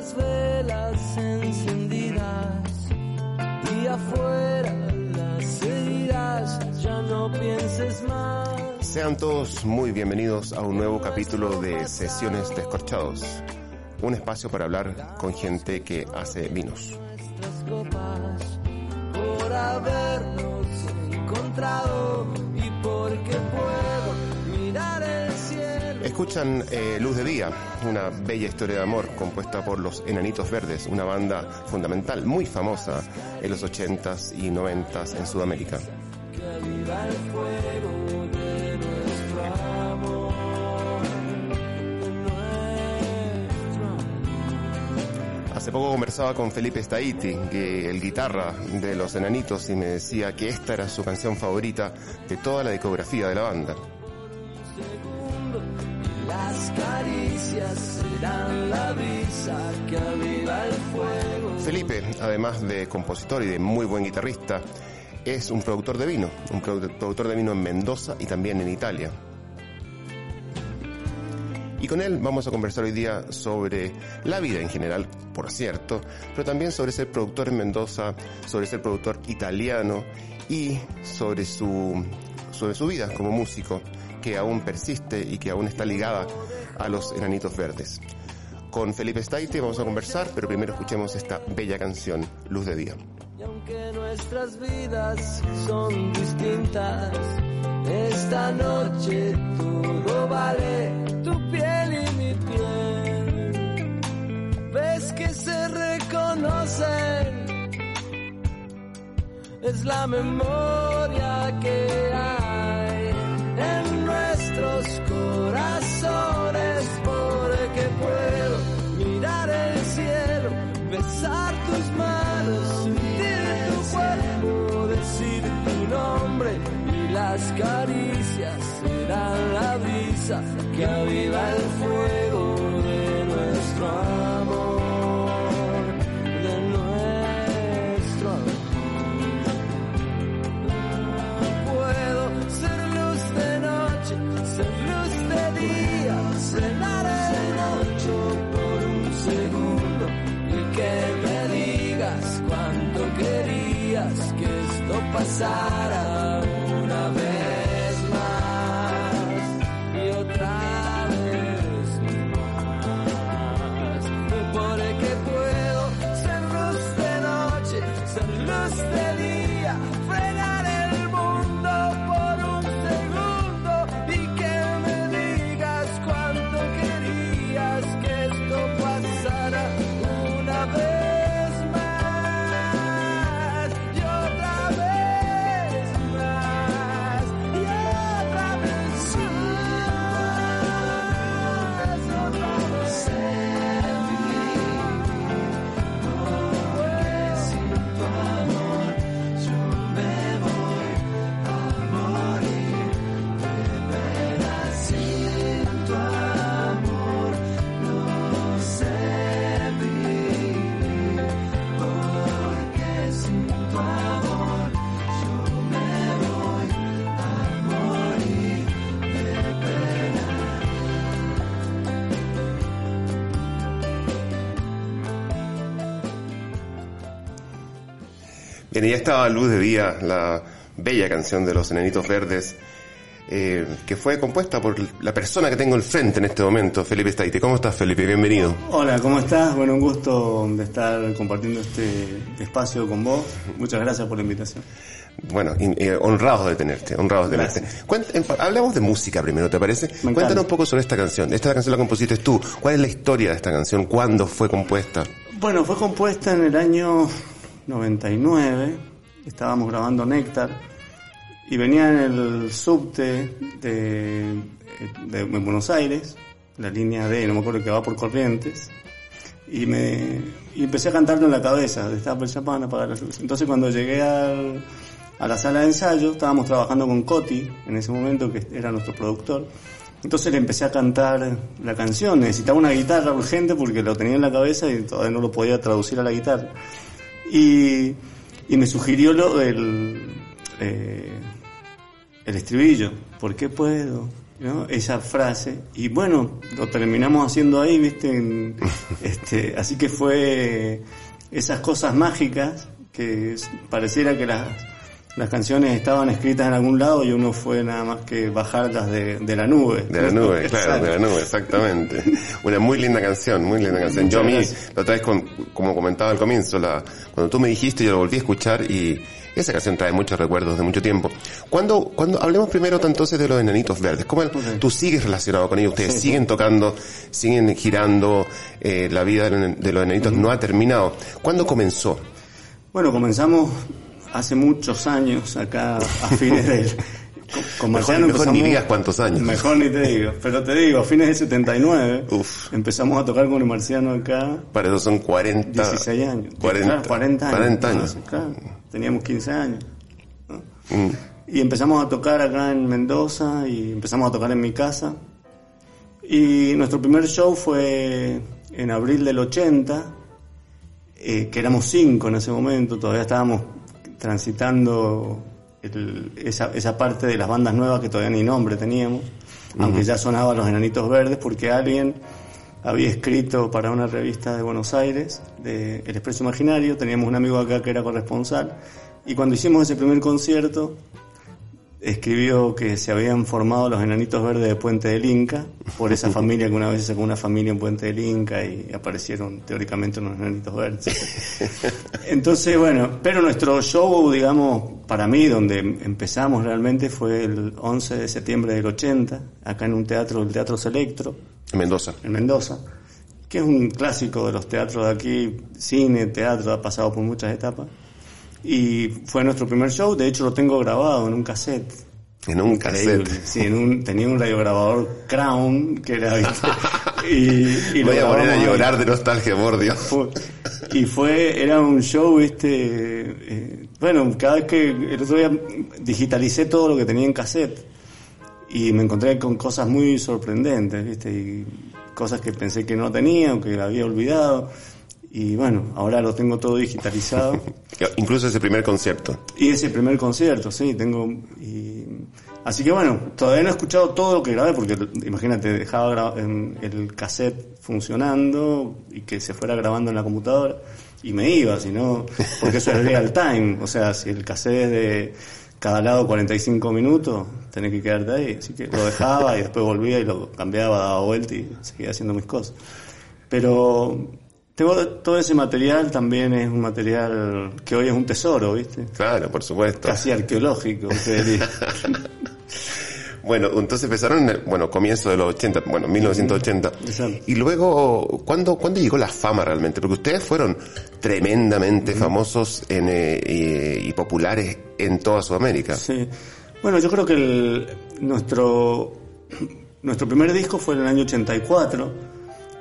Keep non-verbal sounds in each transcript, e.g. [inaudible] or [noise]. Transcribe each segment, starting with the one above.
las velas encendidas y afuera las heridas, ya no pienses más. Sean todos muy bienvenidos a un nuevo capítulo de Sesiones Descorchados, un espacio para hablar con gente que hace vinos. copas por habernos encontrado y porque puedo mirar el cielo. Escuchan eh, Luz de Día, una bella historia de amor compuesta por los Enanitos Verdes, una banda fundamental, muy famosa en los 80s y 90s en Sudamérica. Hace poco conversaba con Felipe Staiti, que el guitarra de los Enanitos, y me decía que esta era su canción favorita de toda la discografía de la banda. Felipe, además de compositor y de muy buen guitarrista, es un productor de vino, un produ- productor de vino en Mendoza y también en Italia. Y con él vamos a conversar hoy día sobre la vida en general, por cierto, pero también sobre ser productor en Mendoza, sobre ser productor italiano y sobre su, sobre su vida como músico, que aún persiste y que aún está ligada a los enanitos verdes. Con Felipe Staite vamos a conversar, pero primero escuchemos esta bella canción, Luz de Día. Y aunque nuestras vidas son distintas, esta noche todo vale tu piel y mi piel. Ves que se reconocen, es la memoria que hay besar tus manos, sentir tu cuerpo, decir tu nombre y las caricias serán la brisa que aviva el esto pasara Ya estaba Luz de Día, la bella canción de los Enanitos Verdes, eh, que fue compuesta por la persona que tengo al frente en este momento, Felipe Staite. ¿Cómo estás, Felipe? Bienvenido. Hola, ¿cómo estás? Bueno, un gusto de estar compartiendo este espacio con vos. Muchas gracias por la invitación. Bueno, eh, honrados de tenerte, honrados de tenerte. En- hablemos de música primero, ¿te parece? Cuéntanos un poco sobre esta canción. Esta canción la compusiste tú. ¿Cuál es la historia de esta canción? ¿Cuándo fue compuesta? Bueno, fue compuesta en el año 99. Estábamos grabando Néctar y venía en el subte de, de, de Buenos Aires, la línea D, no me acuerdo que va por Corrientes. Y me y empecé a cantarlo en la cabeza, destapa el champán, apagar las luces. Entonces cuando llegué al, a la sala de ensayo, estábamos trabajando con Coti, en ese momento, que era nuestro productor. Entonces le empecé a cantar la canción, necesitaba una guitarra urgente porque lo tenía en la cabeza y todavía no lo podía traducir a la guitarra. Y, y me sugirió lo del... eh, el estribillo, ¿por qué puedo? ¿No? Esa frase. Y bueno, lo terminamos haciendo ahí, ¿viste? En- [laughs] este, así que fue esas cosas mágicas que pareciera que las, las canciones estaban escritas en algún lado y uno fue nada más que bajarlas de, de la nube. De la nube, [laughs] claro, de la nube, exactamente. Una muy linda canción, muy linda canción. Yo a mí, la otra vez, con- como comentaba al comienzo, la, cuando tú me dijiste, yo lo volví a escuchar y esa canción trae muchos recuerdos de mucho tiempo. Cuando, cuando hablemos primero entonces de los enanitos verdes, ¿cómo el- tú sigues relacionado con ellos? Ustedes siguen tocando, siguen girando, eh, la vida de los enanitos no ha terminado. ¿Cuándo comenzó? Bueno, comenzamos hace muchos años acá a fines del... [laughs] Con, con Mejor, Marciano mejor ni digas cuántos años. Mejor ni te digo, pero te digo, a fines del 79 Uf. empezamos a tocar con el Marciano acá Para eso son 40... 16 años. 40, Claro, 40 años. 40 años. Ah, claro, teníamos 15 años. ¿no? Mm. Y empezamos a tocar acá en Mendoza y empezamos a tocar en mi casa. Y nuestro primer show fue en abril del 80, eh, que éramos cinco en ese momento, todavía estábamos transitando el- esa, esa parte de las bandas nuevas que todavía ni nombre teníamos, aunque ya sonaban los enanitos verdes, porque alguien había escrito para una revista de Buenos Aires, de El Expreso Imaginario, teníamos un amigo acá que era corresponsal, y cuando hicimos ese primer concierto, escribió que se habían formado los enanitos verdes de Puente del Inca, por esa [laughs] familia que una vez sacó una familia en Puente del Inca y aparecieron teóricamente unos enanitos verdes. [laughs] Entonces, bueno, pero nuestro show, digamos, para mí, donde empezamos realmente fue el 11 de septiembre del 80, acá en un teatro, el Teatro Selectro, En Mendoza. en Mendoza, que es un clásico de los teatros de aquí, cine, teatro, ha pasado por muchas etapas. Y fue nuestro primer show, de hecho lo tengo grabado en un cassette. En un Increíble. cassette. Sí, en un, tenía un radiograbador Crown, que era, [laughs] y, y lo Voy a poner a llorar de nostalgia, por Dios. Fue- y fue, era un show, este, eh, bueno, cada vez que el otro día digitalicé todo lo que tenía en cassette y me encontré con cosas muy sorprendentes, viste, y cosas que pensé que no tenía o que había olvidado. Y bueno, ahora lo tengo todo digitalizado. Incluso ese primer concierto. Y ese primer concierto, sí, tengo... Y, así que bueno, todavía no he escuchado todo lo que grabé, porque imagínate, dejaba el cassette funcionando y que se fuera grabando en la computadora y me iba, si no, porque eso es real time, o sea, si el cassette es de cada lado 45 minutos, tenés que quedarte ahí, así que lo dejaba y después volvía y lo cambiaba, daba vuelta y seguía haciendo mis cosas. Pero todo ese material también es un material que hoy es un tesoro, ¿viste? Claro, por supuesto. Casi arqueológico, usted diría. [laughs] Bueno, entonces empezaron, en el- bueno, comienzo de los 80, bueno, 1980. Exacto. Y luego, ¿cuándo, ¿cuándo llegó la fama realmente? Porque ustedes fueron tremendamente famosos en, eh, y, y populares en toda Sudamérica. Sí. Bueno, yo creo que el- nuestro, nuestro primer disco fue en el año 84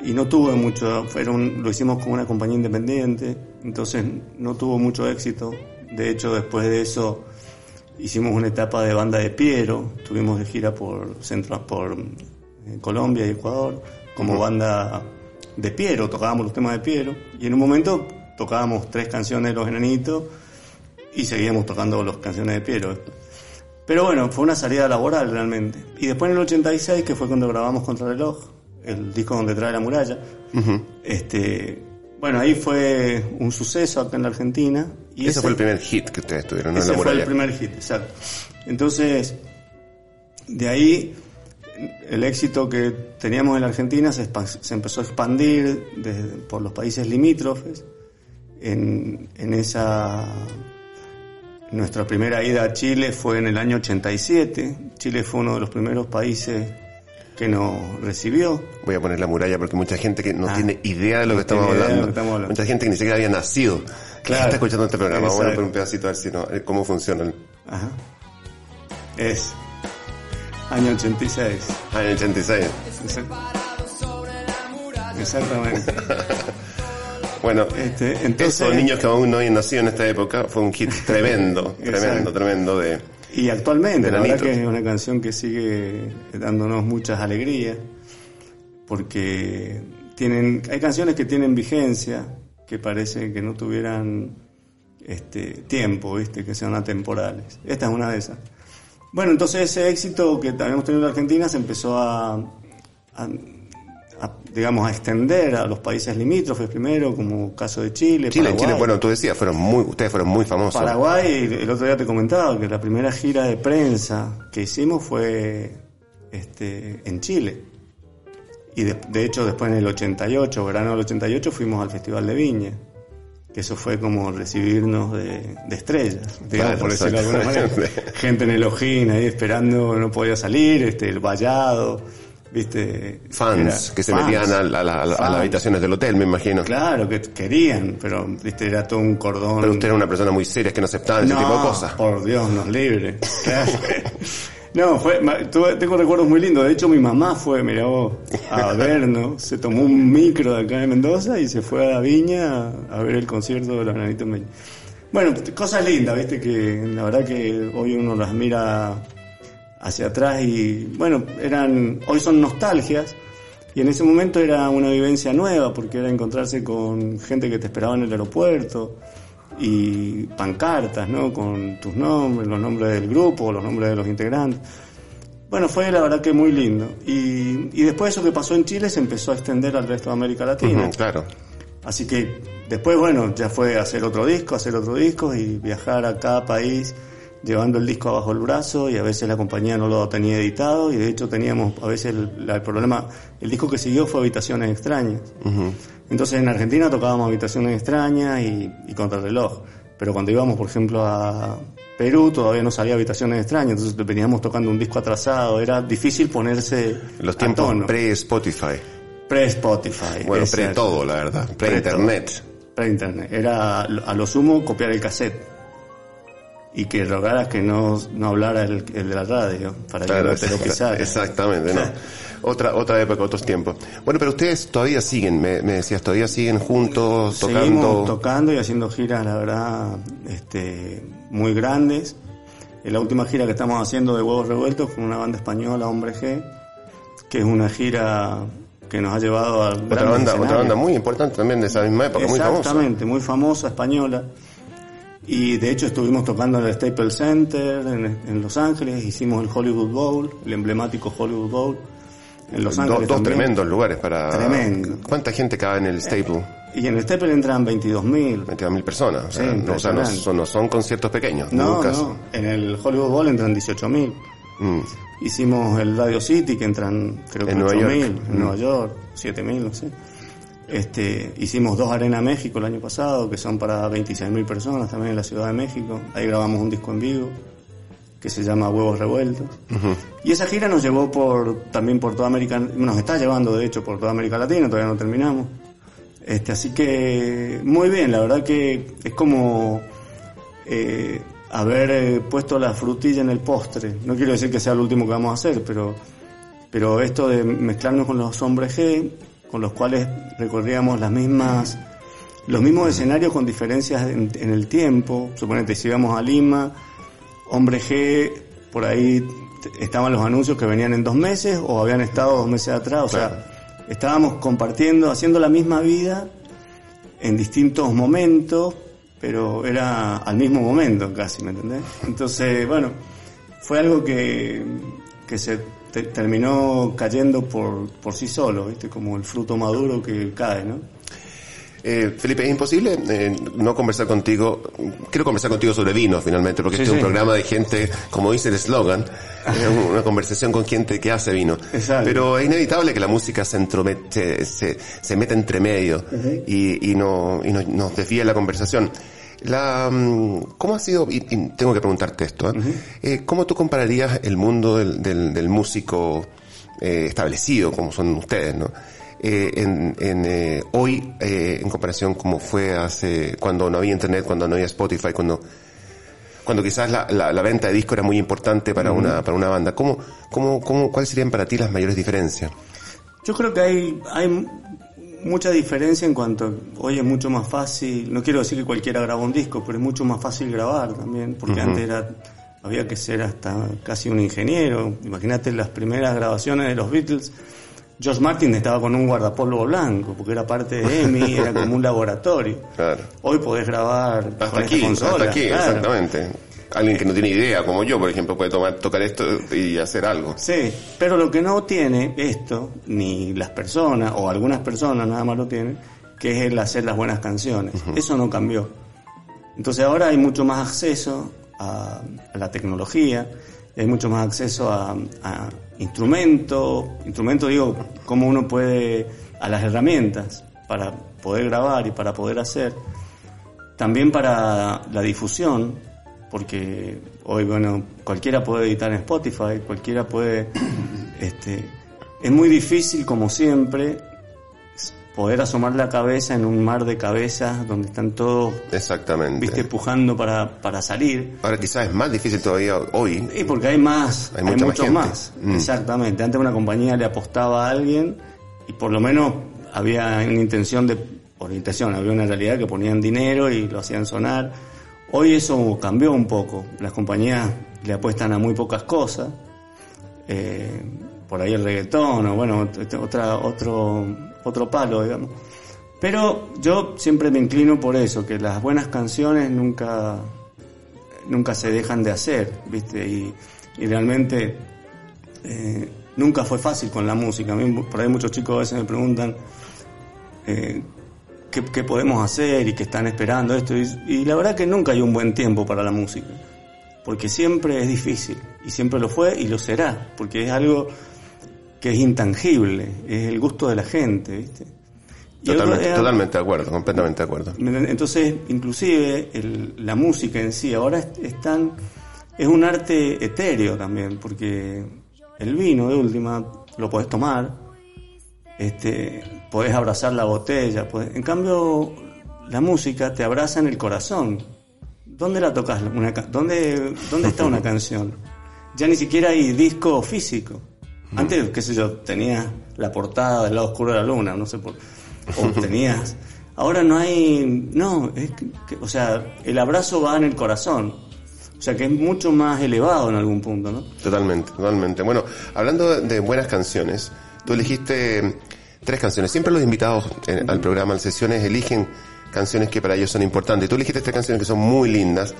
y no tuvo mucho, fueron, lo hicimos con una compañía independiente, entonces no tuvo mucho éxito. De hecho, después de eso hicimos una etapa de banda de Piero, tuvimos de gira por, centro, por eh, Colombia y Ecuador como banda de Piero, tocábamos los temas de Piero y en un momento tocábamos tres canciones de Los Enanitos y seguíamos tocando las canciones de Piero. Pero bueno, fue una salida laboral realmente. Y después en el 86, que fue cuando grabamos Contrarreloj, el disco donde trae la muralla, este, bueno, ahí fue un suceso acá en la Argentina. Y ese, fue el primer hit que ustedes tuvieron, ¿no? en ese la fue el primer hit, exacto. Entonces, de ahí el éxito que teníamos en la Argentina se, se empezó a expandir desde- por los países limítrofes. En, en esa nuestra primera ida a Chile fue en el año 87. Chile fue uno de los primeros países que nos recibió. Voy a poner la muralla porque mucha gente que no Ah. tiene idea de lo que estamos de hablando. lo que estamos hablando. Mucha gente que ni siquiera había nacido. Claro. Está escuchando este programa. Vamos a Exacto. poner un pedacito a ver si no, eh, cómo funciona. Ajá. Es año 86. Año 86. Exactamente. [laughs] Bueno, Este, entonces, esos niños que aún no habían nacido en esta época fue un hit tremendo, tremendo, [laughs] Exacto. tremendo de... y actualmente, la verdad que es una canción que sigue dándonos muchas alegrías, porque tienen, hay canciones que tienen vigencia, que parece que no tuvieran este tiempo, ¿viste? que sean atemporales. Esta es una de esas. Bueno, entonces ese éxito que habíamos tenido en Argentina se empezó a, a- a, digamos, a extender a los países limítrofes primero, como caso de Chile, Chile, Paraguay. Chile, bueno, tú decías, fueron muy, ustedes fueron muy famosos. Paraguay, el otro día te comentaba que la primera gira de prensa que hicimos fue este, en Chile. Y de, de hecho después en el 88, verano del 88, fuimos al Festival de Viña. Que eso fue como recibirnos de, de estrellas, digamos, Claro, por decirlo de alguna manera. [laughs] Gente en el ojín ahí esperando, no podía salir, este, el vallado, viste. Fans Era- que se fans. metían a, la- a la- a las habitaciones del hotel, me imagino. Claro, que querían, pero viste, era todo un cordón. Pero usted era una persona muy seria que no aceptaba ese tipo de cosas. Por Dios, nos libre. [laughs] Claro. No, fue, tuve- tengo recuerdos muy lindos. De hecho, mi mamá fue, mira vos, a [laughs] vernos. Se tomó un micro de acá de Mendoza y se fue a Viña a, a ver el concierto de los Meña. Bueno, cosas lindas, viste, que la verdad que hoy uno las mira hacia atrás y, bueno, eran, hoy son nostalgias. Y en ese momento era una vivencia nueva, porque era encontrarse con gente que te esperaba en el aeropuerto y pancartas, ¿no? Con tus nombres, los nombres del grupo, los nombres de los integrantes. Bueno, fue la verdad que muy lindo. Y, y después eso que pasó en Chile se empezó a extender al resto de América Latina. Claro. Así que después, bueno, ya fue hacer otro disco, hacer otro disco y viajar a cada país llevando el disco abajo el brazo y a veces la compañía no lo tenía editado y de hecho teníamos a veces el, problema, el disco que siguió fue Habitaciones Extrañas. Entonces en Argentina tocábamos Habitaciones Extrañas y, y Contrarreloj, pero cuando íbamos por ejemplo a Perú todavía no salía Habitaciones Extrañas, entonces veníamos tocando un disco atrasado, era difícil ponerse Los tiempos pre-Spotify. Pre-Spotify. Bueno, pre-todo, la verdad. Pre-internet. Pre-internet. Era a lo sumo copiar el cassette. Y que rogaras que no, no hablara el, el de la radio para que Claro, no te lo pisara. exactamente, ¿no? [laughs] Otra, otra época, otros tiempos. Bueno, pero ustedes todavía siguen, me, me decías, todavía siguen juntos, Seguimos tocando. tocando y haciendo giras, la verdad, este, muy grandes. En la última gira que estamos haciendo de Huevos Revueltos con una banda española, Hombre G, que es una gira que nos ha llevado a otra banda, otra banda muy importante también de esa misma época, muy famosa. Exactamente, muy famosa, española. Y de hecho estuvimos tocando en el Staples Center en, en Los Ángeles, hicimos el Hollywood Bowl, el emblemático Hollywood Bowl en Los Ángeles. dos también. tremendos lugares para... Tremendo. ¿Cuánta gente cabe en el Staple? Y en el Staples entran 22.000. 22.000 personas. O sea, Sí, no, o sea, no, son, no son conciertos pequeños. No, nunca. no, en el Hollywood Bowl entran 18.000. Mm. Hicimos el Radio City que entran creo que En Nueva 8.000, York. en Mm. Nueva York, 7.000, no sé. Este, hicimos dos Arena México el año pasado, que son para 26.000 personas también en la Ciudad de México. Ahí grabamos un disco en vivo que se llama Huevos Revueltos. Y esa gira nos llevó por también por toda América, nos está llevando de hecho por toda América Latina, todavía no terminamos. Este, así que muy bien, la verdad que es como eh, haber eh, puesto la frutilla en el postre. No quiero decir que sea lo último que vamos a hacer, pero, pero esto de mezclarnos con los hombres G, con los cuales recorríamos las mismas, los mismos escenarios con diferencias en, en el tiempo. Suponete, si íbamos a Lima, hombre G, por ahí estaban los anuncios que venían en dos meses o habían estado dos meses atrás. O sea, estábamos compartiendo, haciendo la misma vida en distintos momentos, pero era al mismo momento casi, ¿me entendés? Entonces, bueno, fue algo que, que se te- terminó cayendo por, por sí solo, ¿viste? Como el fruto maduro que cae, ¿no? Eh, Felipe, es imposible eh, no conversar contigo. Quiero conversar contigo sobre vino, finalmente, porque Sí, este es un programa de gente, como dice el eslogan, [laughs] es una conversación con gente que hace vino. Exacto. Pero es inevitable que la música se, entrome- se, se, se meta entre medio y, y, no, y no- nos desvíe la conversación. La, mm, ¿Cómo ha sido, y, y tengo que preguntarte esto, ¿eh? Eh, ¿cómo tú compararías el mundo del, del, del músico eh, establecido, como son ustedes, ¿no? En, en, hoy, en comparación como fue hace, cuando no había internet, cuando no había Spotify, cuando, cuando quizás la, la, la venta de disco era muy importante para una, para una banda. ¿Cómo, cómo, cómo, ¿Cuáles serían para ti las mayores diferencias? Yo creo que hay, hay mucha diferencia en cuanto hoy es mucho más fácil, no quiero decir que cualquiera graba un disco, pero es mucho más fácil grabar también, porque antes era, había que ser hasta casi un ingeniero. Imagínate las primeras grabaciones de los Beatles. George Martin estaba con un guardapolvo blanco, porque era parte de EMI, era como un laboratorio. Claro. Hoy podés grabar Hasta con esta aquí, consola, hasta aquí, claro. exactamente. Alguien que no tiene idea, como yo, por ejemplo, puede tomar, tocar esto y hacer algo. Sí, pero lo que no tiene esto, ni las personas, o algunas personas nada más lo tienen, que es el hacer las buenas canciones. Eso no cambió. Entonces ahora hay mucho más acceso a, a la tecnología, hay mucho más acceso a, a instrumentos, instrumentos digo, cómo uno puede, a las herramientas para poder grabar y para poder hacer. También para la difusión, porque hoy, bueno, cualquiera puede editar en Spotify, cualquiera puede, [clears throat] este, es muy difícil como siempre poder asomar la cabeza en un mar de cabezas donde están todos, Exactamente. viste, pujando para, para salir. Ahora quizás es más difícil todavía hoy. Y porque hay más, Hay hay, más muchos más. Mm. Exactamente. Antes una compañía le apostaba a alguien y por lo menos había una intención de orientación, había una realidad que ponían dinero y lo hacían sonar. Hoy eso cambió un poco. Las compañías le apuestan a muy pocas cosas. Eh, por ahí el reggaetón o bueno, ot- otra, otro, otro palo, digamos. Pero yo siempre me inclino por eso, que las buenas canciones nunca, nunca se dejan de hacer, ¿viste? Y, y realmente eh, nunca fue fácil con la música. A mí, por ahí muchos chicos a veces me preguntan eh, ¿qué, qué podemos hacer y qué están esperando esto. Y, y la verdad que nunca hay un buen tiempo para la música, porque siempre es difícil, y siempre lo fue y lo será, porque es algo que es intangible, es el gusto de la gente, ¿viste? Totalmente, totalmente de acuerdo, completamente de acuerdo. entonces, inclusive el- la música en sí ahora es, es tan- es un arte etéreo también, porque el vino de última lo podés tomar, este, podés abrazar la botella, podés- en cambio la música te abraza en el corazón. ¿Dónde la tocas? Una, ca- ¿dónde, ¿Dónde está una [laughs] canción? Ya ni siquiera hay disco físico. Antes, qué sé yo, tenías la portada del lado oscuro de la luna, no sé por o [laughs] tenías. Ahora no hay, no, es que- que- o sea, el abrazo va en el corazón. O sea que es mucho más elevado en algún punto, ¿no? Totalmente, totalmente. Bueno, hablando de, buenas canciones, tú elegiste tres canciones. Siempre los invitados eh, al programa, en sesiones, eligen canciones que para ellos son importantes. Tú elegiste tres canciones que son muy lindas.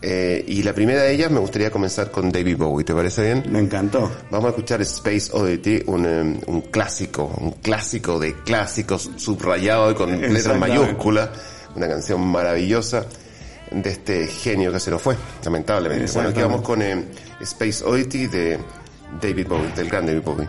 eh, y la primera de ellas me gustaría comenzar con David Bowie. ¿Te parece bien? Me encantó. Vamos a escuchar Space Oddity, un, eh, un clásico, un clásico de clásicos, subrayado y con letras mayúsculas, una canción maravillosa de este genio que se nos fue, lamentablemente. Bueno, aquí vamos con eh, Space Oddity de David Bowie, del gran David Bowie.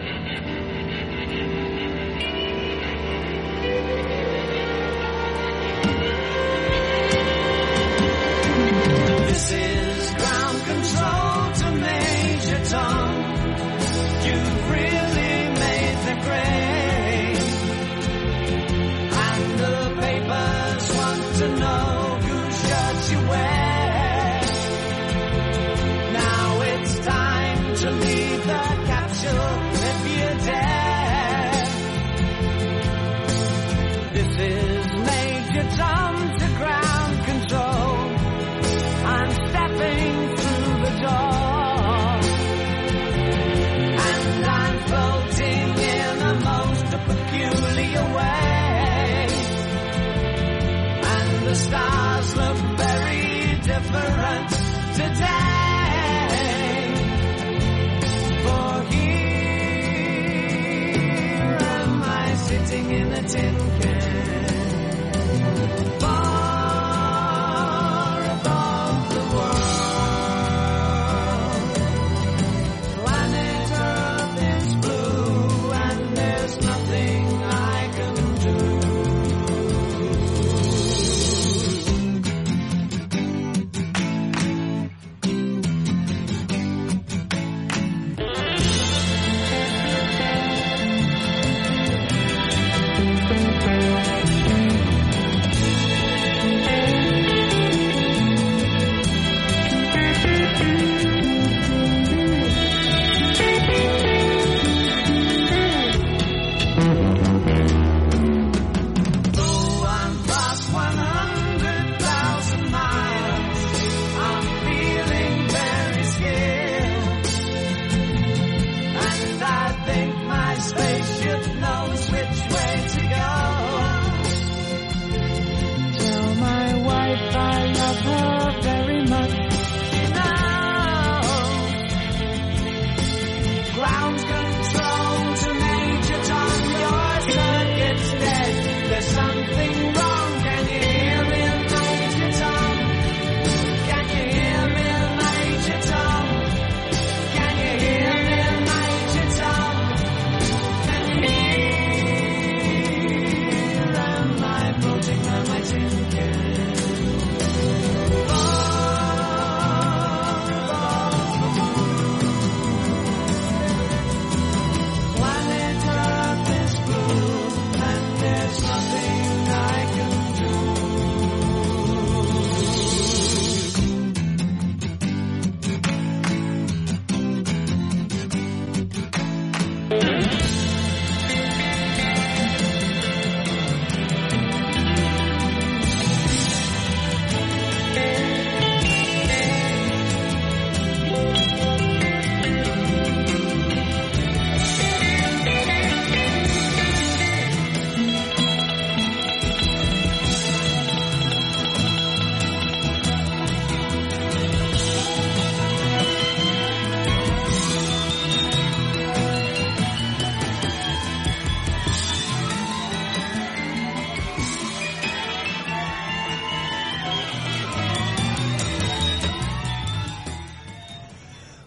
Amen.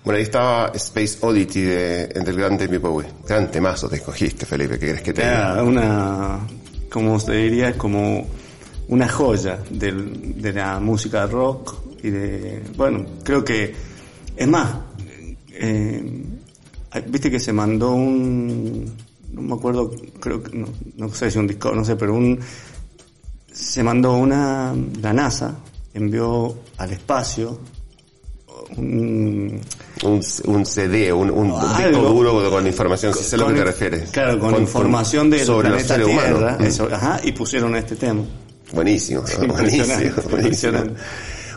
Bueno, ahí estaba Space Oddity de, del gran David Bowie. Gran temazo te escogiste, Felipe, ¿qué crees que te diga? Era una, como se diría, es como una joya del- de la música rock y de, bueno, creo que, es más, eh, viste que se mandó un, no me acuerdo, creo que, no, no sé si un disco, no sé, pero un, se mandó una, la NASA envió al espacio un, Un, un CD, un, disco Algo. duro con información, si sé a lo que te refieres. Claro, con, información del sobre los seres Tierra, humanos. Mm. eso, ajá, y pusieron este tema. Buenísimo, buenísimo, impresionante, buenísimo.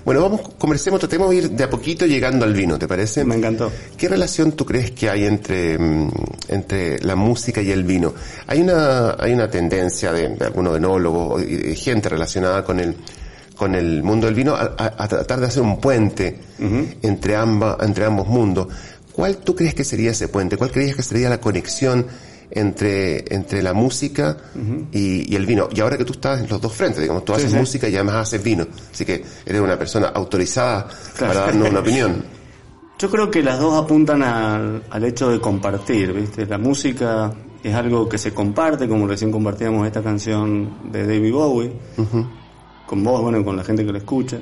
Bueno, vamos, conversemos, tratemos de ir de a poquito llegando al vino, ¿te parece? Me encantó. ¿Qué relación tú crees que hay entre, mm, entre la música y el vino? Hay una, hay una tendencia de, de algunos enólogos de gente relacionada con el, con el mundo del vino a, a- a tratar de hacer un puente entre, amba, entre ambos mundos. ¿Cuál tú crees que sería ese puente? ¿Cuál creías que sería la conexión entre, entre la música y, y el vino? Y ahora que tú estás en los dos frentes, digamos, tú Sí, haces sí. música y además haces vino. Así que eres una persona autorizada Claro. para darnos una opinión. [laughs] Yo creo que las dos apuntan al, al hecho de compartir, ¿viste? La música es algo que se comparte, como recién compartíamos esta canción de David Bowie, con vos, bueno, con la gente que lo escucha.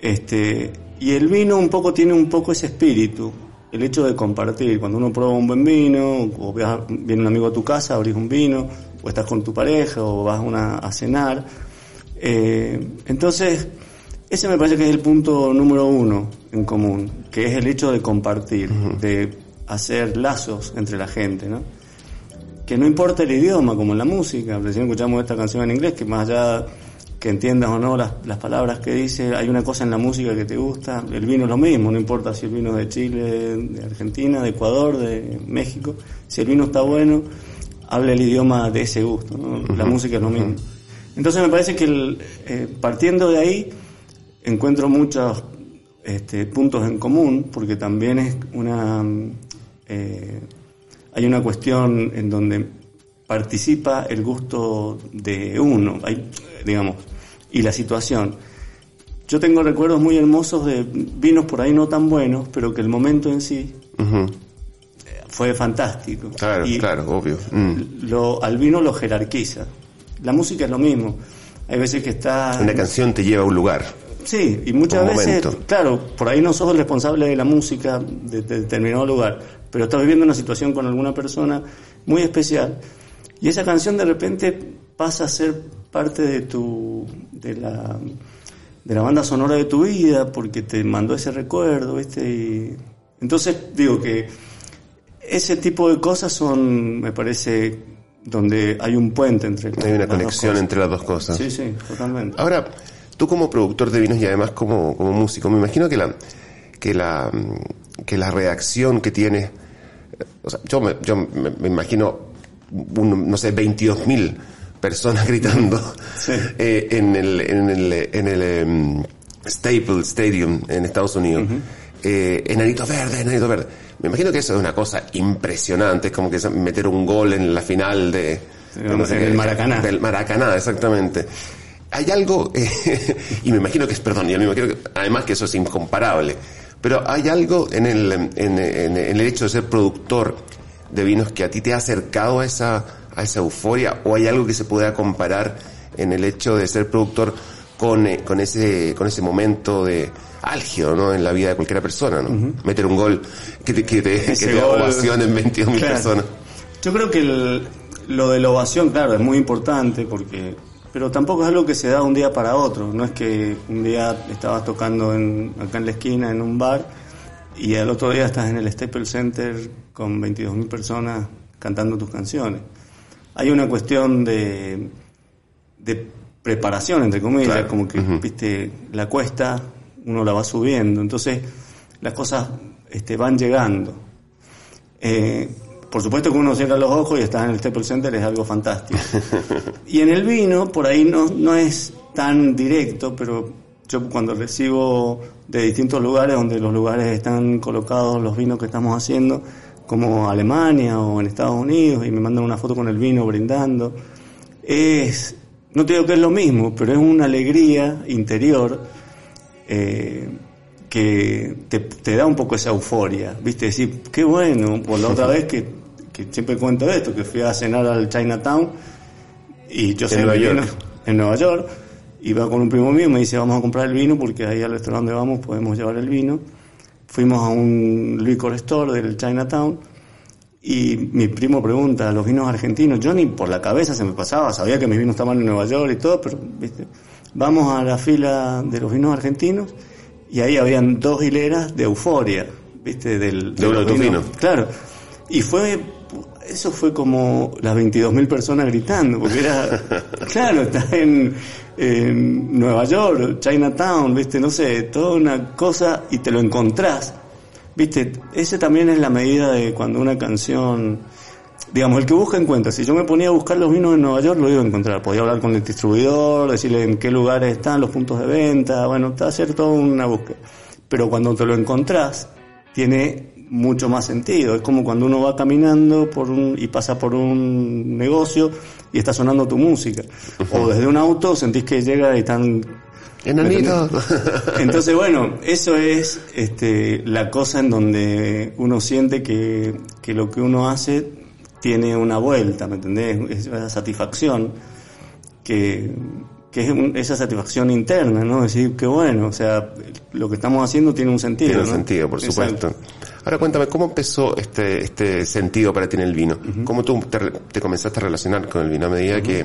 Este, y el vino un poco tiene un poco ese espíritu, el hecho de compartir. Cuando uno prueba un buen vino, o viene un amigo a tu casa, abrís un vino, o estás con tu pareja, o vas a, una, a cenar. Eh, entonces, ese me parece que es el punto número uno en común, que es el hecho de compartir, de hacer lazos entre la gente, ¿no? Que no importa el idioma, como en la música, recién escuchamos esta canción en inglés, que más allá que entiendas o no las, las palabras que dice, hay una cosa en la música que te gusta, el vino es lo mismo, no importa si el vino es de Chile, de Argentina, de Ecuador, de México, si el vino está bueno, habla el idioma de ese gusto, ¿no? la música es lo mismo. Entonces me parece que el, eh, partiendo de ahí encuentro muchos este, puntos en común, porque también es una... eh, hay una cuestión en donde participa el gusto de uno, hay, digamos, y la situación. Yo tengo recuerdos muy hermosos de vinos por ahí no tan buenos, pero que el momento en sí Ujú. fue fantástico. Claro, Y claro, obvio. Mm. Lo, al vino lo jerarquiza. La música es lo mismo. Hay veces que está... Una canción te lleva a un lugar. Sí, y muchas Un veces, momento. claro, por ahí no sos el responsable de la música de, de determinado lugar, pero estás viviendo una situación con alguna persona muy especial y esa canción de repente pasa a ser parte de tu de la de la banda sonora de tu vida porque te mandó ese recuerdo, ¿viste? Y entonces digo que ese tipo de cosas son, me parece, donde hay un puente entre Hay una las dos conexión cosas. entre las dos cosas. Sí, sí, totalmente. Ahora, tú como productor de vinos y además como, como músico, me imagino que la, que la, que la reacción que tienes, o sea, yo me, yo me, me imagino, un, no sé, 22.000 personas [laughs] gritando Sí. eh, en el, en el, en el em, Staples Stadium en Estados Unidos. Eh, enanito verde, enanito verde. Me imagino que eso es una cosa impresionante, es como que meter un gol en la final de... Sí, de no sé en qué, el Maracaná. del Maracaná, exactamente. Hay algo, eh, [laughs] y me imagino que es, perdón, yo me imagino que, además que eso es incomparable, pero hay algo en el, en, en- en el hecho de ser productor de vinos que a ti te ha acercado a esa, a esa euforia, o hay algo que se pueda comparar en el hecho de ser productor con, eh, con ese, con ese momento de álgido, ¿no? En la vida de cualquier persona, ¿no? Meter un gol que te, que te, [laughs] que te da ovación en 22 mil Claro. personas. Yo creo que el- lo de la ovación, claro, es muy importante porque, pero tampoco es algo que se da un día para otro. No es que un día estabas tocando en, acá en la esquina en un bar y al otro día estás en el Staples Center con 22.000 personas cantando tus canciones. Hay una cuestión de, de preparación, entre comillas, Claro. como que, viste, la cuesta uno la va subiendo. Entonces, las cosas este, van llegando. Eh, por supuesto que uno cierra los ojos y está en el Staples Center es algo fantástico. [laughs] y en el vino, por ahí no, no es tan directo, pero yo cuando recibo de distintos lugares, donde los lugares están colocados los vinos que estamos haciendo, como Alemania o en Estados Unidos, y me mandan una foto con el vino brindando, es, no te digo que es lo mismo, pero es una alegría interior eh, que te, te da un poco esa euforia, ¿viste? Decir, qué bueno, por la otra [laughs] vez que, que siempre cuento esto, que fui a cenar al Chinatown y yo sé Nueva York. [laughs] en Nueva York, iba con un primo mío y me dice, vamos a comprar el vino porque ahí al restaurante donde vamos podemos llevar el vino. Fuimos a un liquor store del Chinatown y mi primo pregunta, ¿los vinos argentinos? Yo ni por la cabeza se me pasaba, sabía que mis vinos estaban en Nueva York y todo, pero, ¿viste? Vamos a la fila de los vinos argentinos y ahí habían dos hileras de euforia, ¿viste? Del, De de los vinos. Claro. Y fue, eso fue como las 22.000 personas gritando, porque era, [laughs] claro, estás en, en Nueva York, Chinatown, ¿viste? No sé, toda una cosa y te lo encontrás. Viste, ese también es la medida de cuando una canción, digamos, el que busca encuentra. Si yo me ponía a buscar los vinos en Nueva York, lo iba a encontrar. Podía hablar con el distribuidor, decirle en qué lugares están los puntos de venta, bueno, hacer toda una búsqueda. Pero cuando te lo encontrás, tiene mucho más sentido. Es como cuando uno va caminando por un, y pasa por un negocio y está sonando tu música. O desde un auto sentís que llega y están Enanito. entonces, bueno, eso es este, la cosa en donde uno siente que, que lo que uno hace tiene una vuelta, ¿me entendés? Es esa satisfacción que, que es un- esa satisfacción interna, ¿no? Decir que bueno, o sea, lo que estamos haciendo tiene un sentido. Tiene ¿no? sentido, por Exacto. Ahora cuéntame, ¿cómo empezó este, este sentido para ti en el vino? ¿Cómo tú te, te comenzaste a relacionar con el vino a medida que,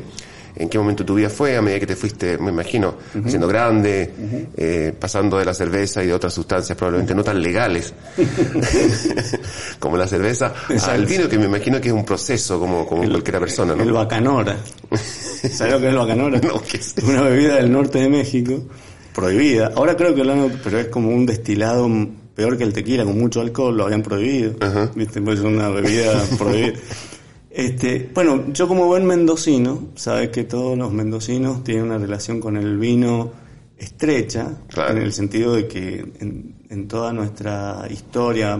en qué momento tu vida fue, a medida que te fuiste, me imagino, siendo grande, eh, pasando de la cerveza y de otras sustancias probablemente no tan legales [laughs] como la cerveza, al vino que me imagino que es un proceso como, como cualquier persona, ¿no? El bacanora. [laughs] ¿Sabes lo que es el bacanora? No, ¿qué es? Una bebida del norte de México, prohibida. Ahora creo que lo han, pero es como un destilado peor que el tequila, con mucho alcohol, lo habían prohibido. ¿Viste? Pues es una bebida [laughs] prohibida. Este, bueno, yo como buen mendocino, sabes que todos los mendocinos tienen una relación con el vino estrecha, Claro. en el sentido de que en, en toda nuestra historia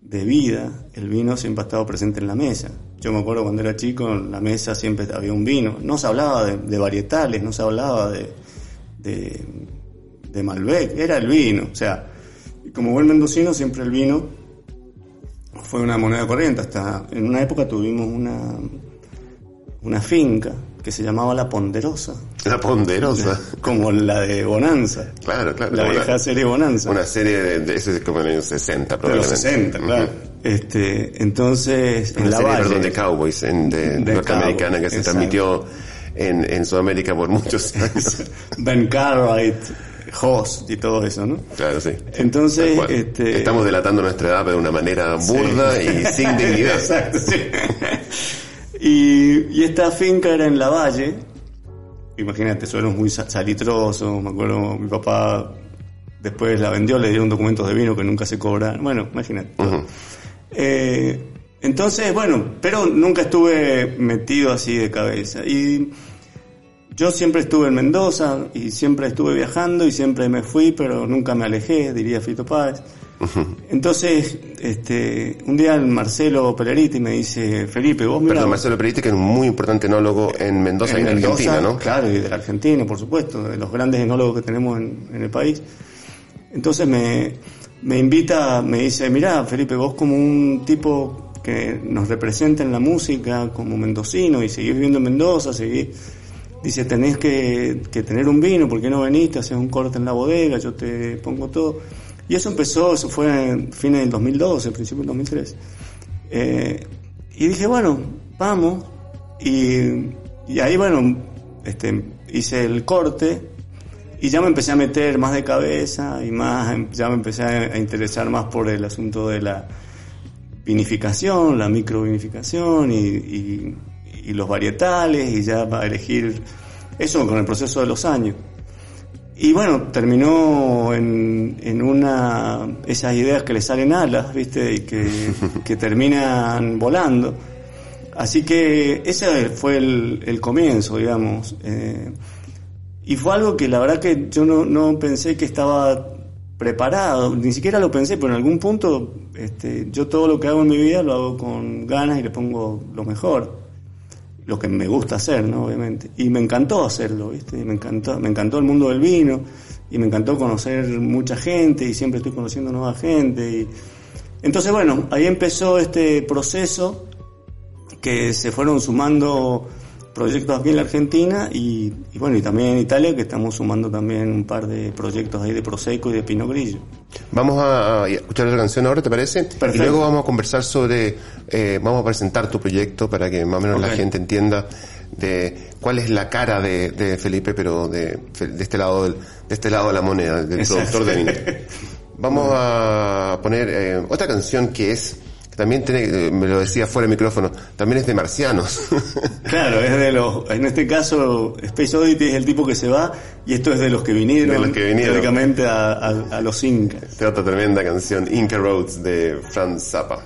de vida, el vino siempre ha estado presente en la mesa. Yo me acuerdo cuando era chico, en la mesa siempre había un vino. No se hablaba de, de varietales, no se hablaba de, de, de Malbec, era el vino. O sea, y como buen mendocino, siempre el vino fue una moneda corriente. Hasta en una época tuvimos una, una finca que se llamaba La Ponderosa, La ponderosa. [laughs] como la de Bonanza. Claro, claro. La vieja una, serie Bonanza. una serie de, de es como en los años 60 de los probablemente. 60, claro. Este, entonces, en la serie, Valle. perdón, de Cowboys en, de, De norteamericana que se exacto. transmitió en, en Sudamérica por muchos [laughs] años. Ben Cartwright, Hoss y todo eso, ¿no? claro, sí. Entonces, este- Estamos delatando nuestra edad de una manera burda y [laughs] sin dignidad. Exacto, sí. y, y esta finca era en la valle. Imagínate, suelos muy sa- salitrosos. Me acuerdo, mi papá después la vendió, le dieron documentos de vino que nunca se cobran. Bueno, imagínate. Eh, entonces, bueno, pero nunca estuve metido así de cabeza. Y yo siempre estuve en Mendoza y siempre estuve viajando y siempre me fui, pero nunca me alejé, diría Fito Páez. Entonces, este, un día el Marcelo Peleriti me dice, Felipe, vos mirá, Perdón, Marcelo Peritti, que es un muy importante enólogo en Mendoza y en Mendoza, Argentina, ¿no? Claro, y del argentino, por supuesto, de los grandes enólogos que tenemos en, en el país. Entonces me, me invita, me dice, mirá, Felipe, vos como un tipo que nos representa en la música, como mendocino, y seguís viviendo en Mendoza, seguís... Dice, tenés que, tener un vino, ¿por qué no veniste? Haces un corte en la bodega, yo te pongo todo. Y eso empezó, eso fue en fines del 2012, principio del 2013. Eh, y dije, bueno, vamos. Y, ahí, bueno, este, hice el corte y ya me empecé a meter más de cabeza y más, ya me empecé a, interesar más por el asunto de la vinificación, la microvinificación y, y los varietales y ya para elegir eso con el proceso de los años. Y bueno, terminó en, en una, esas ideas que le salen alas, ¿viste? Y que, [laughs] que terminan volando. Así que ese fue el, el comienzo, digamos. Eh, y fue algo que la verdad que yo no, no pensé que estaba preparado, ni siquiera lo pensé, pero en algún punto este, yo todo lo que hago en mi vida lo hago con ganas y le pongo lo mejor lo que me gusta hacer, ¿no? Obviamente. Y me encantó hacerlo, ¿viste? Y me encantó, me encantó el mundo del vino. y me encantó conocer mucha gente y siempre estoy conociendo nueva gente. Y... Entonces, bueno, ahí empezó este proceso que se fueron sumando proyectos aquí en la Argentina y, y, bueno, y también en Italia que estamos sumando también un par de proyectos ahí de Prosecco y de Pinot Grillo. Vamos a escuchar la canción ahora, ¿te parece? Perfecto. Y luego vamos a conversar sobre, eh, vamos a presentar tu proyecto para que más o menos la gente entienda de cuál es la cara de, de Felipe, pero de, de este lado del- de este lado de la moneda, del Exacto. productor de vino. [laughs] Vamos a poner eh, otra canción que es, también tiene, eh, me lo decía fuera de micrófono, también es de marcianos. [laughs] Claro, es de los, en este caso Space Oddity es el tipo que se va y esto es de los que vinieron, De los que vinieron. teóricamente a, a- a los incas. Esta otra tremenda canción, Inca Roads de Franz Zappa.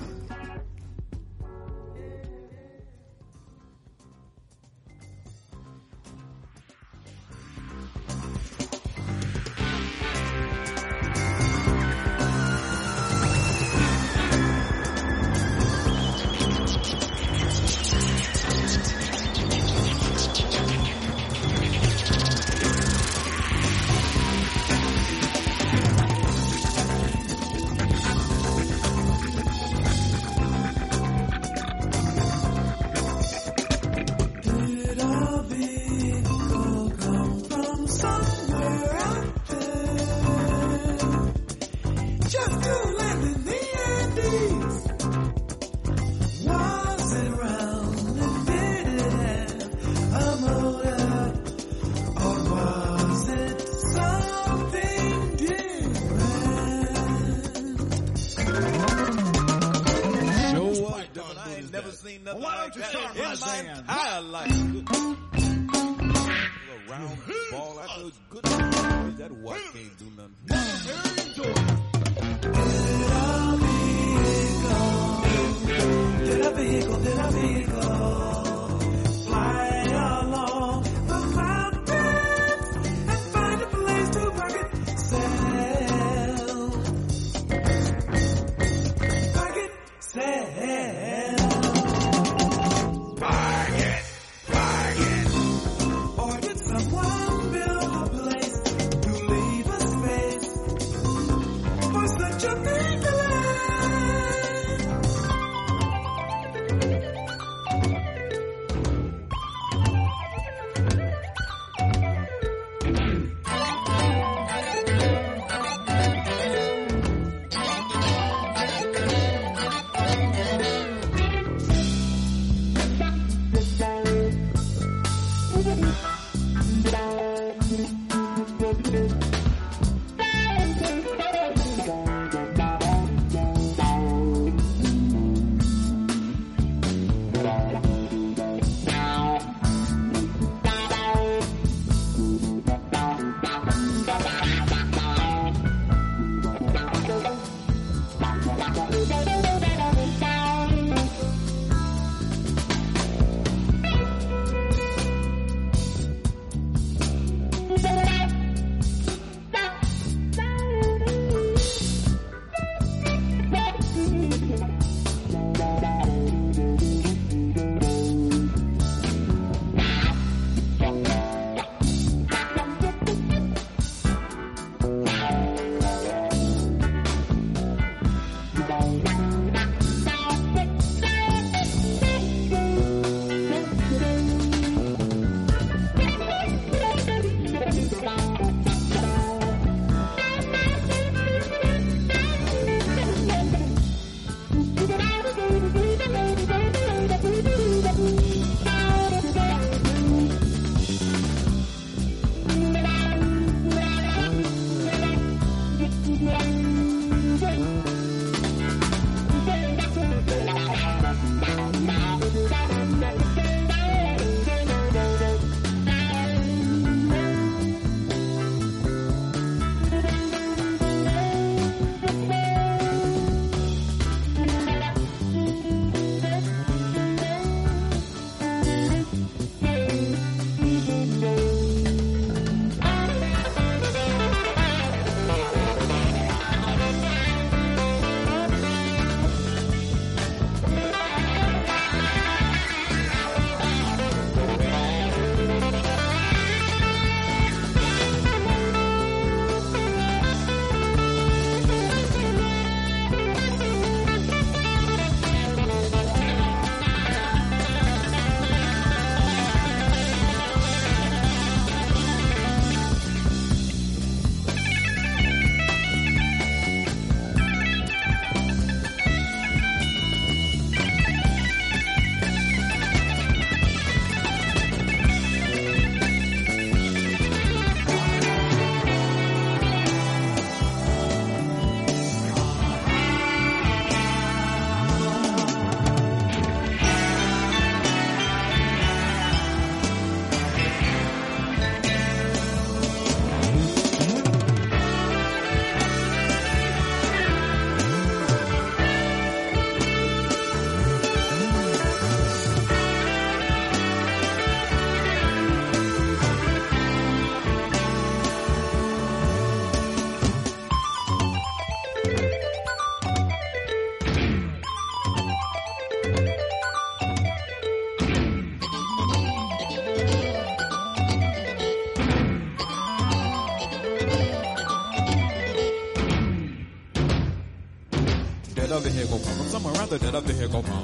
Come. From somewhere around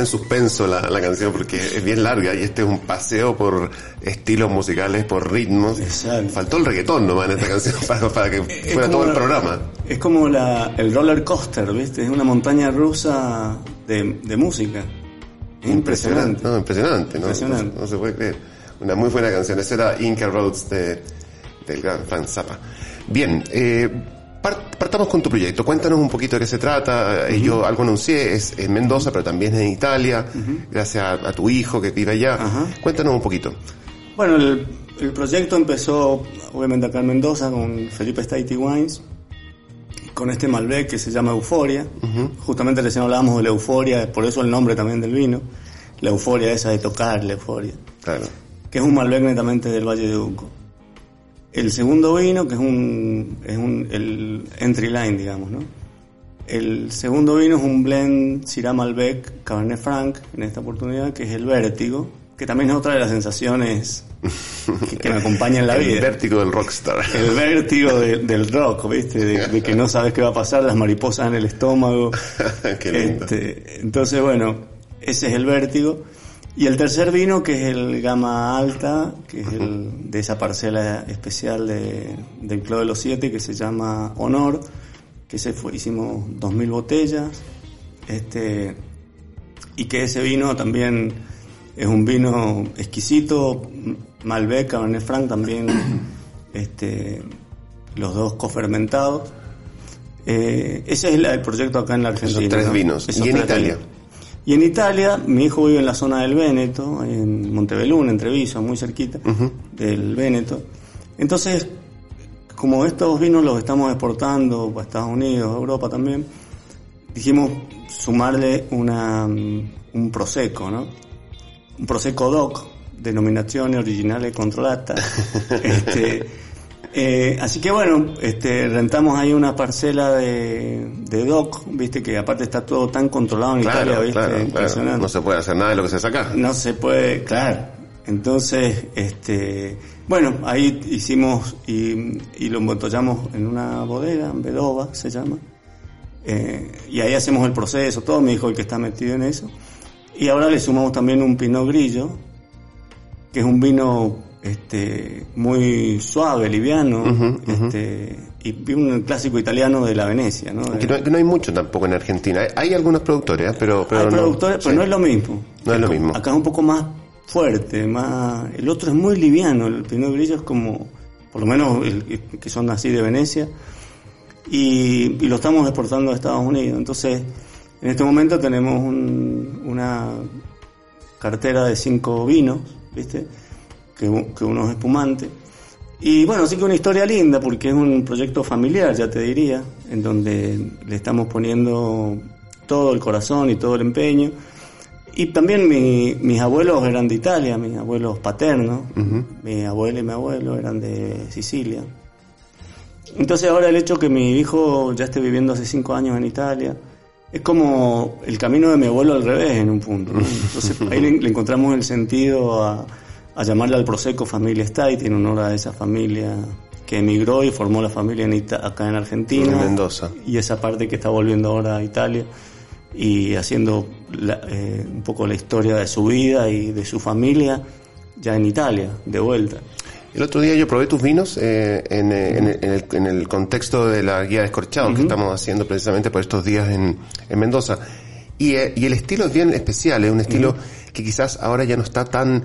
En suspenso la, la canción porque es bien larga y este es un paseo por estilos musicales, por ritmos. Exacto. Faltó el reggaetón nomás en esta canción [laughs] para, para que Es fuera todo el la- programa. Es como la, el roller coaster, ¿viste? Es una montaña rusa de, de música. Es impresionante. No, impresionante, ¿no? Impresionante. No, no se puede creer. Una muy buena canción. Esa era Inca Roads de, del gran Frank Zappa. Bien, eh, partamos con tu proyecto. Cuéntanos un poquito de qué se trata. Eh, Yo algo anuncié, es en Mendoza, pero también es en Italia, gracias a, a tu hijo que vive allá. Cuéntanos un poquito. Bueno, el, el proyecto empezó obviamente acá en Mendoza con Felipe Staiti Wines, con este Malbec que se llama Euforia. Justamente recién hablábamos de la euforia, por eso el nombre también del vino. La euforia esa de tocar, la euforia. Claro. que es un Malbec netamente del Valle de Uco. El segundo vino, que es un, es un el entry line, digamos, ¿no? El segundo vino es un blend Syrah Malbec Cabernet Franc, en esta oportunidad, que es el Vértigo, que también es otra de las sensaciones que, que me acompañan en la [laughs] el vida. vértigo del rockstar. El vértigo de- del rock, ¿viste? De, de que no sabes qué va a pasar, las mariposas en el estómago. [laughs] Qué lindo. Este, entonces, bueno, ese es el vértigo. Y el tercer vino, que es el gama alta, que es el de esa parcela especial de, del Club de los Siete, que se llama Honor, que ese fue, hicimos 2.000 botellas. Este, y que ese vino también es un vino exquisito, Malbec, Cabernet Franc también, este, los dos cofermentados. Eh, ese es la- el proyecto acá en la Argentina. tres ¿no? vinos. Esos ¿Y en tres Italia? vinos. Y en Italia, mi hijo vive en la zona del Véneto, en Montebelluna, en Treviso, muy cerquita del Véneto. Entonces, como estos vinos los estamos exportando a Estados Unidos, a Europa también, dijimos sumarle una, un prosecco, ¿no? Un prosecco DOC, denominazione originale controlata. [laughs] este, eh, así que bueno, este, rentamos ahí una parcela de, de DOC, viste que aparte está todo tan controlado en Italia, viste, claro, claro. impresionante No se puede hacer nada de lo que se saca. no se puede, claro. Entonces, este, bueno, ahí hicimos y, y lo embotollamos en una bodega, en Bedova se llama. Eh, y ahí hacemos el proceso, todo mi hijo el que está metido en eso. Y ahora le sumamos también un Pinot Grillo, que es un vino este, muy suave, liviano, este, y un clásico italiano de la Venecia, ¿no? Que no, que no hay mucho tampoco en Argentina. Hay, hay algunos productores, ¿eh? pero, pero Hay no, productores, pero sí. no es lo mismo. No es lo mismo. Acá es un poco más fuerte, más. El otro es muy liviano, el Pinot Grillo es como, por lo menos el, que son así de Venecia, y, y lo estamos exportando a Estados Unidos. Entonces, en este momento tenemos un- una cartera de cinco vinos, ¿viste? Que, que uno es espumante. Y bueno, sí que una historia linda porque es un proyecto familiar, ya te diría, en donde le estamos poniendo todo el corazón y todo el empeño. Y también mi- mis abuelos eran de Italia, mis abuelos paternos, mi abuela y mi abuelo eran de Sicilia. Entonces ahora el hecho que mi hijo ya esté viviendo hace cinco años en Italia, es como el camino de mi abuelo al revés en un punto. ¿no? [laughs] Entonces ahí le, le encontramos el sentido a, a llamarle al Prosecco Familia State en honor a esa familia que emigró y formó la familia en Ita- acá en Argentina. En Mendoza. Y esa parte que está volviendo ahora a Italia y haciendo la- eh, un poco la historia de su vida y de su familia ya en Italia, de vuelta. El otro día yo probé tus vinos eh, en, eh, en el, en el- en el contexto de la guía de escorchados que estamos haciendo precisamente por estos días en, en Mendoza. Y, eh, y el estilo es bien especial, es un estilo que quizás ahora ya no está tan,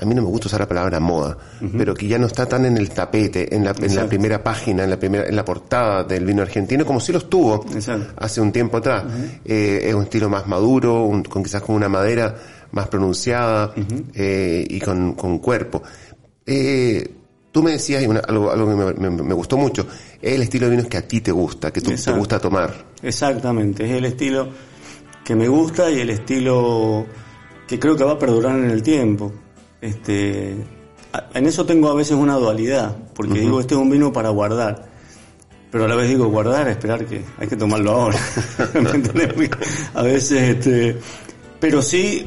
a mí no me gusta usar la palabra moda, pero que ya no está tan en el tapete, en la, en la primera página, en la primera, en la portada del vino argentino, como si lo estuvo Exacto. hace un tiempo atrás. Eh, es un estilo más maduro, un- con quizás con una madera más pronunciada eh, y con, con cuerpo. Eh, tú me decías y una- algo, algo que me, me- me gustó mucho, es el estilo de vinos que a ti te gusta, que tú te gusta tomar. Exactamente, es el estilo que me gusta y el estilo que creo que va a perdurar en el tiempo. Este, en eso tengo a veces una dualidad, porque digo, este es un vino para guardar. Pero a la vez digo, guardar, esperar que hay que tomarlo ahora. [laughs] A veces, este, pero sí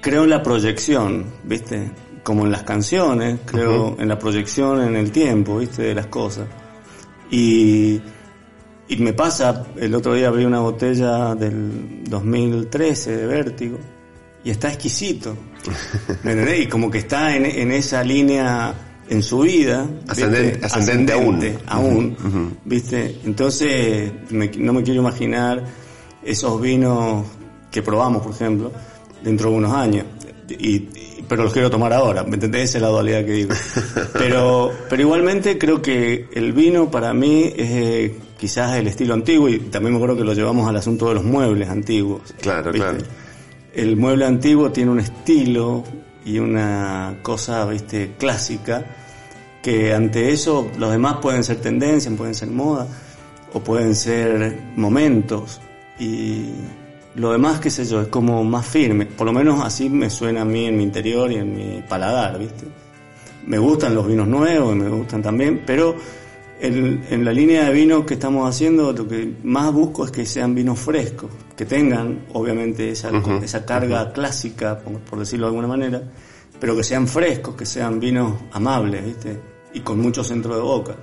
creo en la proyección, ¿viste? Como en las canciones, creo en la proyección en el tiempo, ¿viste? De las cosas. Y, y me pasa, el otro día abrí una botella del 2013 de Vértigo y está exquisito. ¿Me entendés? Y como que está en, en esa línea en su vida. ¿viste? Ascendente- ascendente aún. aún, ¿viste? Entonces, me- no me quiero imaginar esos vinos que probamos, por ejemplo, dentro de unos años. Y, y- pero los quiero tomar ahora, ¿me entendés? Esa es la dualidad que digo. [laughs] Pero, pero igualmente creo que el vino para mí es eh, quizás el estilo antiguo y también me acuerdo que lo llevamos al asunto de los muebles antiguos. Claro, claro. El mueble antiguo tiene un estilo y una cosa, viste, clásica, que ante eso los demás pueden ser tendencias, pueden ser moda, o pueden ser momentos, y lo demás, qué sé yo, es como más firme, por lo menos así me suena a mí en mi interior y en mi paladar, viste. Me gustan los vinos nuevos, y me gustan también, pero en, en la línea de vinos que estamos haciendo, lo que más busco es que sean vinos frescos, que tengan, obviamente, esa, esa carga clásica, por, por decirlo de alguna manera, pero que sean frescos, que sean vinos amables, ¿viste? Y con mucho centro de boca.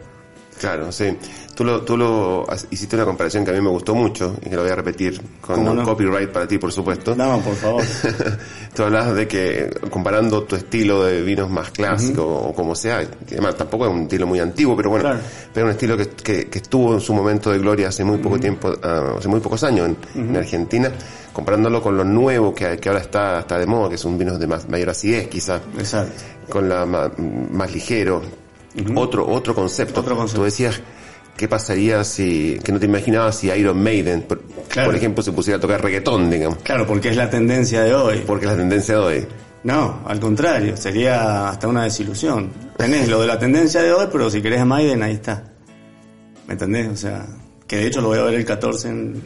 Claro, sí. Tú lo, tú lo has- hiciste una comparación que a mí me gustó mucho y que lo voy a repetir con ¿Cómo un no? copyright para ti, por supuesto. No, por favor. [laughs] Tú hablabas de que comparando tu estilo de vinos más clásico o como sea, además tampoco es un estilo muy antiguo, pero bueno, Claro. pero un estilo que, que- que estuvo en su momento de gloria hace muy poco tiempo, ah, hace muy pocos años en, en Argentina, comparándolo con lo nuevo que, que ahora está, está de moda, que son vinos de más, mayor acidez quizás, con la ma- más ligero, otro, otro concepto. Otro concepto. Tú decías, ¿qué pasaría si, que no te imaginabas si Iron Maiden, por, Claro. por ejemplo, se pusiera a tocar reggaetón, digamos, Claro, porque es la tendencia de hoy. porque es la tendencia de hoy. No, al contrario, sería hasta una desilusión. Tenés lo de la tendencia de hoy, pero si querés a Maiden, ahí está. ¿Me entendés? O sea, que de hecho lo voy a ver el 14 en-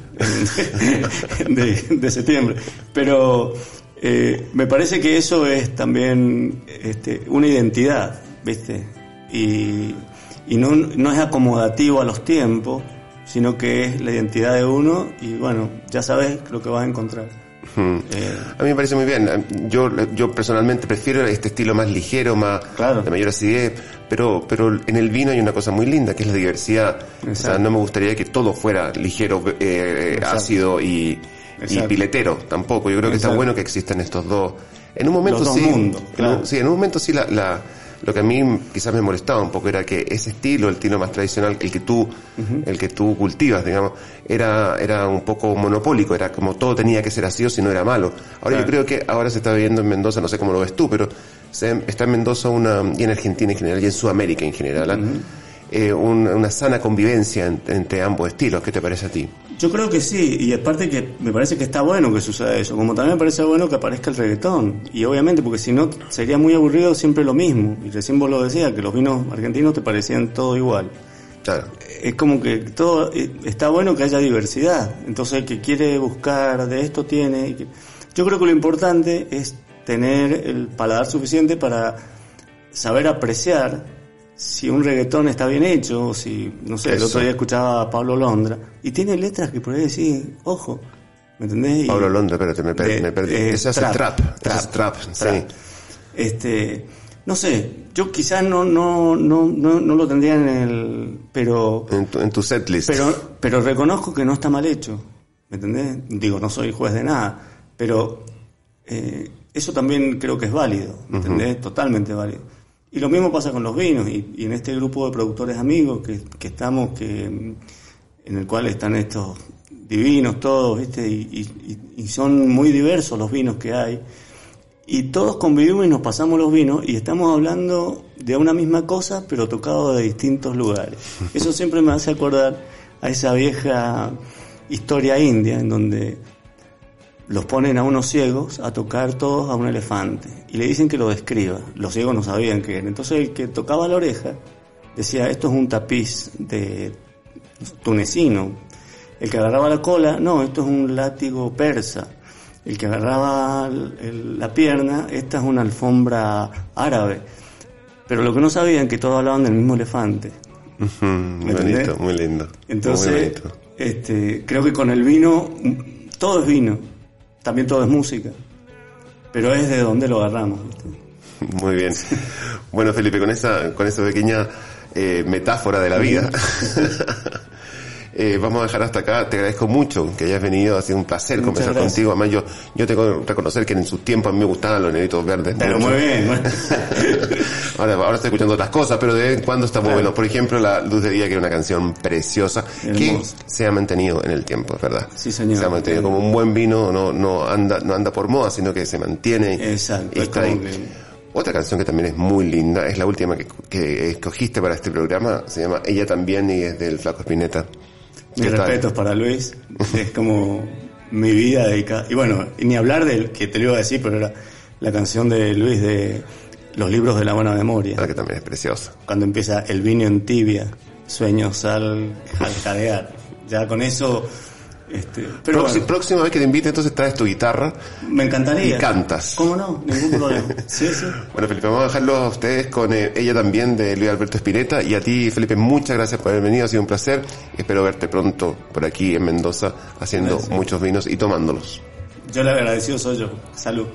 en- de, de septiembre. Pero eh, me parece que eso es también este, una identidad, ¿viste? Y, y no, no es acomodativo a los tiempos, sino que es la identidad de uno y bueno, ya sabes lo que vas a encontrar. Mm. Eh, A mí me parece muy bien. Yo, yo personalmente prefiero este estilo más ligero, más Claro. de mayor acidez, pero, pero en el vino hay una cosa muy linda que es la diversidad. O sea, Exacto. no me gustaría que todo fuera ligero, eh, ácido y, piletero tampoco. Yo creo que está Exacto. bueno que existan estos dos. En un momento Los sí, mundos, en un- claro. sí, en un momento sí la, la- lo que a mí quizás me molestaba un poco era que ese estilo, el estilo más tradicional, el que tú, el que tú cultivas, digamos, era, era un poco monopólico, era como todo tenía que ser así o si no era malo. Ahora yo creo que ahora se está viviendo en Mendoza, no sé cómo lo ves tú, pero se- está en Mendoza una, y en Argentina en general, y en Sudamérica en general, ¿ah? Eh, un- una sana convivencia en- entre ambos estilos. ¿Qué te parece a ti? Yo creo que sí, y aparte que me parece que está bueno que suceda eso, como también me parece bueno que aparezca el reggaetón, y obviamente porque si no sería muy aburrido siempre lo mismo, y recién vos lo decías, que los vinos argentinos te parecían todo igual. Claro. Es como que todo, eh, está bueno que haya diversidad, entonces el que quiere buscar de esto tiene, Yo creo que lo importante es tener el paladar suficiente para saber apreciar si un reggaetón está bien hecho, o si, no sé, el Eso. otro día escuchaba a Pablo Londra, y tiene letras que por ahí decís, ojo, ¿me entendés? Y- Pablo Londra, espérate, me, per- de- me perdí. eh, Ese hace trap. Hace trap, sí. Este, no sé, yo quizás no, no, no, no, no lo tendría en el, pero, En tu, en tu setlist. pero, pero reconozco que no está mal hecho, ¿me entendés? Digo, no soy juez de nada, pero eh, eso también creo que es válido, ¿me entendés? Totalmente válido. Y lo mismo pasa con los vinos, y, y en este grupo de productores amigos que, que estamos, que, en el cual están estos divinos todos, ¿viste? Y, y- y- y son muy diversos los vinos que hay. Y todos convivimos y nos pasamos los vinos y estamos hablando de una misma cosa, pero tocado de distintos lugares. [laughs] Eso siempre me hace acordar a esa vieja historia india en donde los ponen a unos ciegos a tocar todos a un elefante y le dicen que lo describa. Los ciegos no sabían qué era. Entonces el que tocaba la oreja decía, esto es un tapiz de tunecino. El que agarraba la cola, no, esto es un látigo persa. El que agarraba la pierna, esta es una alfombra árabe. Pero lo que no sabían que todos hablaban del mismo elefante. Muy bonito, muy lindo. Entonces, Muy bonito. este, creo que con el vino, todo es vino, también todo es música, pero es de donde lo agarramos. ¿viste? Muy bien. Bueno, Felipe, con esa, con esa pequeña eh, metáfora de la vida, eh, vamos a dejar hasta acá. Te agradezco mucho que hayas venido. Ha sido un placer Muchas conversar gracias. contigo. Además, yo, yo tengo que reconocer que en sus tiempos a mí me gustaban los negritos verdes. Pero mucho. muy bien. [laughs] Ahora, ahora estoy escuchando otras cosas, pero de vez en cuando está muy Claro. bueno. Por ejemplo, La Luz de Día, que era una canción preciosa, que se ha mantenido en el tiempo, es ¿verdad? Sí, señor. Se ha mantenido como un buen vino, no, no anda, no anda por moda, sino que se mantiene. Exacto, y es está ahí. que- Otra canción que también es muy linda, es la última que, que escogiste para este programa, se llama Ella también y es del Flaco Espineta. Mis respetos para Luis, es como mi vida dedicada. Y bueno, ni hablar del que te lo iba a decir, pero era la canción de Luis de Los libros de la buena memoria. Ah, que también es preciosa. cuando empieza el vino en tibia, sueños al, al jadear. Ya con eso, este, pero Próxi- bueno, Próxima vez que te invite, entonces traes tu guitarra. me encantaría. y cantas. ¿Cómo no? Ningún problema. [laughs] Sí, sí. Bueno, Felipe, vamos a dejarlo a ustedes con eh, ella también de Luis Alberto Espineta y a ti, Felipe, muchas gracias por haber venido, ha sido un placer. Espero verte pronto por aquí en Mendoza haciendo Gracias. muchos vinos y tomándolos. Yo le agradecido soy yo. Salud.